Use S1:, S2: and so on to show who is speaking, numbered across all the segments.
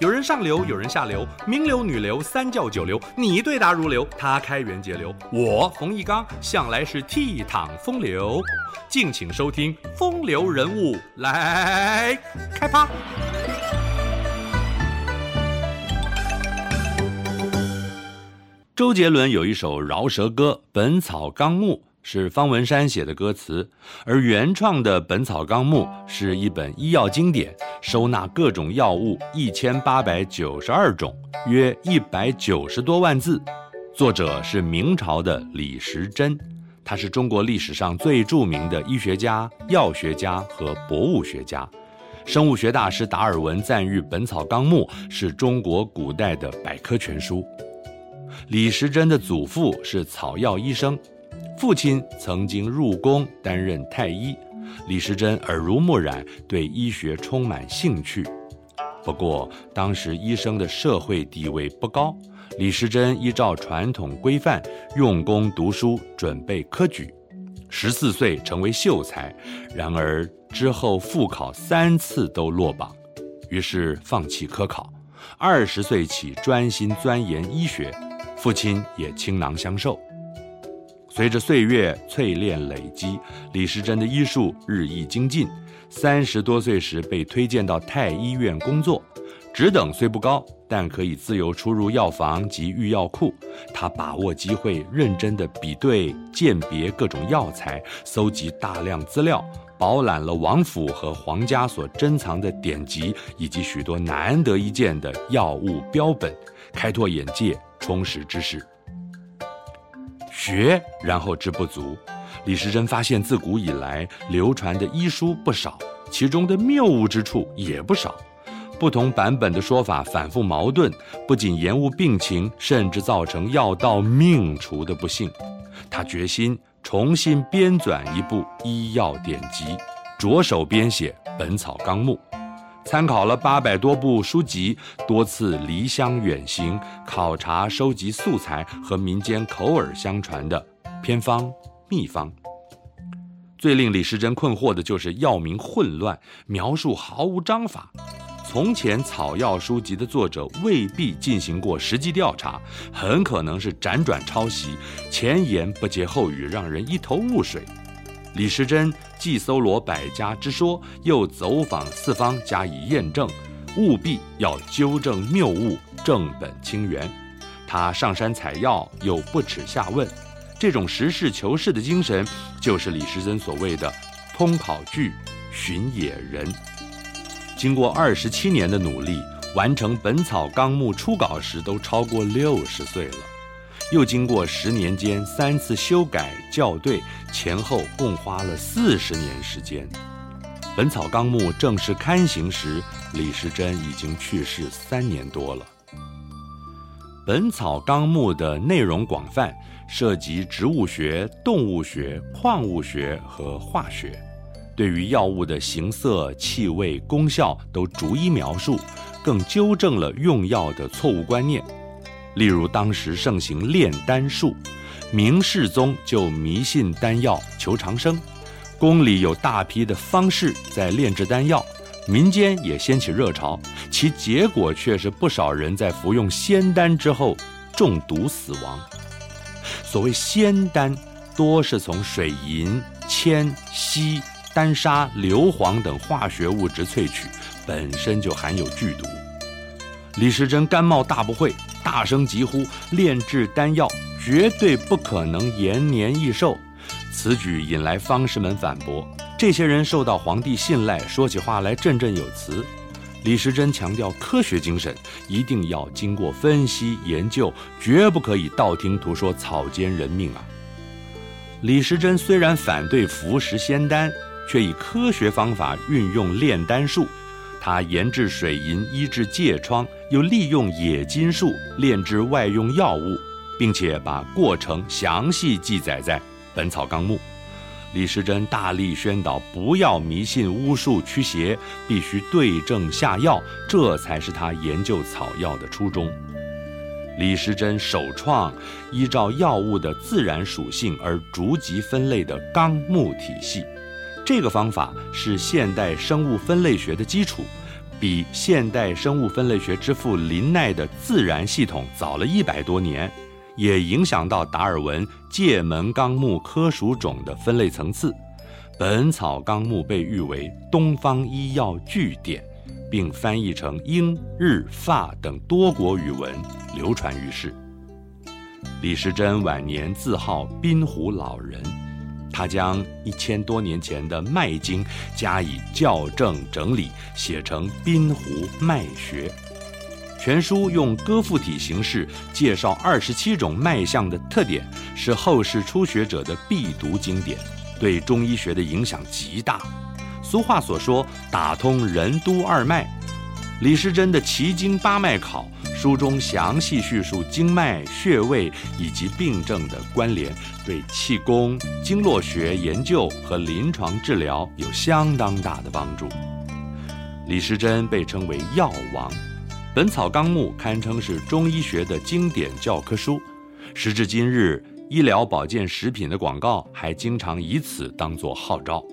S1: 有人上流，有人下流，名流、女流、三教九流，你对答如流，他开源节流，我冯一刚向来是倜傥风流。敬请收听《风流人物》来开趴。周杰伦有一首饶舌歌《本草纲目》。是方文山写的歌词，而原创的《本草纲目》是一本医药经典，收纳各种药物一千八百九十二种，约一百九十多万字。作者是明朝的李时珍，他是中国历史上最著名的医学家、药学家和博物学家。生物学大师达尔文赞誉《本草纲目》是中国古代的百科全书。李时珍的祖父是草药医生。父亲曾经入宫担任太医，李时珍耳濡目染，对医学充满兴趣。不过，当时医生的社会地位不高，李时珍依照传统规范，用功读书，准备科举。十四岁成为秀才，然而之后复考三次都落榜，于是放弃科考。二十岁起专心钻研医学，父亲也倾囊相授。随着岁月淬炼累积，李时珍的医术日益精进。三十多岁时被推荐到太医院工作，职等虽不高，但可以自由出入药房及御药库。他把握机会，认真地比对鉴别各种药材，搜集大量资料，饱览了王府和皇家所珍藏的典籍，以及许多难得一见的药物标本，开拓眼界，充实知识。学，然后知不足。李时珍发现，自古以来流传的医书不少，其中的谬误之处也不少。不同版本的说法反复矛盾，不仅延误病情，甚至造成药到命除的不幸。他决心重新编纂一部医药典籍，着手编写《本草纲目》。参考了八百多部书籍，多次离乡远行，考察收集素材和民间口耳相传的偏方秘方。最令李时珍困惑的就是药名混乱，描述毫无章法。从前草药书籍的作者未必进行过实际调查，很可能是辗转抄袭，前言不接后语，让人一头雾水。李时珍既搜罗百家之说，又走访四方加以验证，务必要纠正谬误，正本清源。他上山采药，又不耻下问，这种实事求是的精神，就是李时珍所谓的“通考据，寻野人”。经过二十七年的努力，完成《本草纲目》初稿时，都超过六十岁了。又经过十年间三次修改校对，前后共花了四十年时间。《本草纲目》正式刊行时，李时珍已经去世三年多了。《本草纲目》的内容广泛，涉及植物学、动物学、矿物学和化学，对于药物的形色、气味、功效都逐一描述，更纠正了用药的错误观念。例如，当时盛行炼丹术，明世宗就迷信丹药求长生，宫里有大批的方士在炼制丹药，民间也掀起热潮，其结果却是不少人在服用仙丹之后中毒死亡。所谓仙丹，多是从水银、铅、锡、丹砂、硫磺等化学物质萃取，本身就含有剧毒。李时珍甘冒大不讳。大声疾呼：炼制丹药绝对不可能延年益寿。此举引来方士们反驳。这些人受到皇帝信赖，说起话来振振有词。李时珍强调科学精神，一定要经过分析研究，绝不可以道听途说、草菅人命啊！李时珍虽然反对服食仙丹，却以科学方法运用炼丹术。他研制水银医治疥疮，又利用冶金术炼制外用药物，并且把过程详细记载在《本草纲目》。李时珍大力宣导不要迷信巫术驱邪，必须对症下药，这才是他研究草药的初衷。李时珍首创依照药物的自然属性而逐级分类的纲目体系。这个方法是现代生物分类学的基础，比现代生物分类学之父林奈的自然系统早了一百多年，也影响到达尔文界门纲目科属种的分类层次。《本草纲目》被誉为东方医药巨典，并翻译成英、日、法等多国语文，流传于世。李时珍晚年自号滨湖老人。他将一千多年前的《脉经》加以校正整理，写成《滨湖脉学》全书，用歌赋体形式介绍二十七种脉象的特点，是后世初学者的必读经典，对中医学的影响极大。俗话所说，打通任督二脉。李时珍的《奇经八脉考》书中详细叙述经脉、穴位以及病症的关联，对气功、经络学研究和临床治疗有相当大的帮助。李时珍被称为药王，《本草纲目》堪称是中医学的经典教科书。时至今日，医疗保健食品的广告还经常以此当作号召。《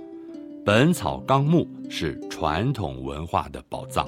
S1: 本草纲目》是传统文化的宝藏。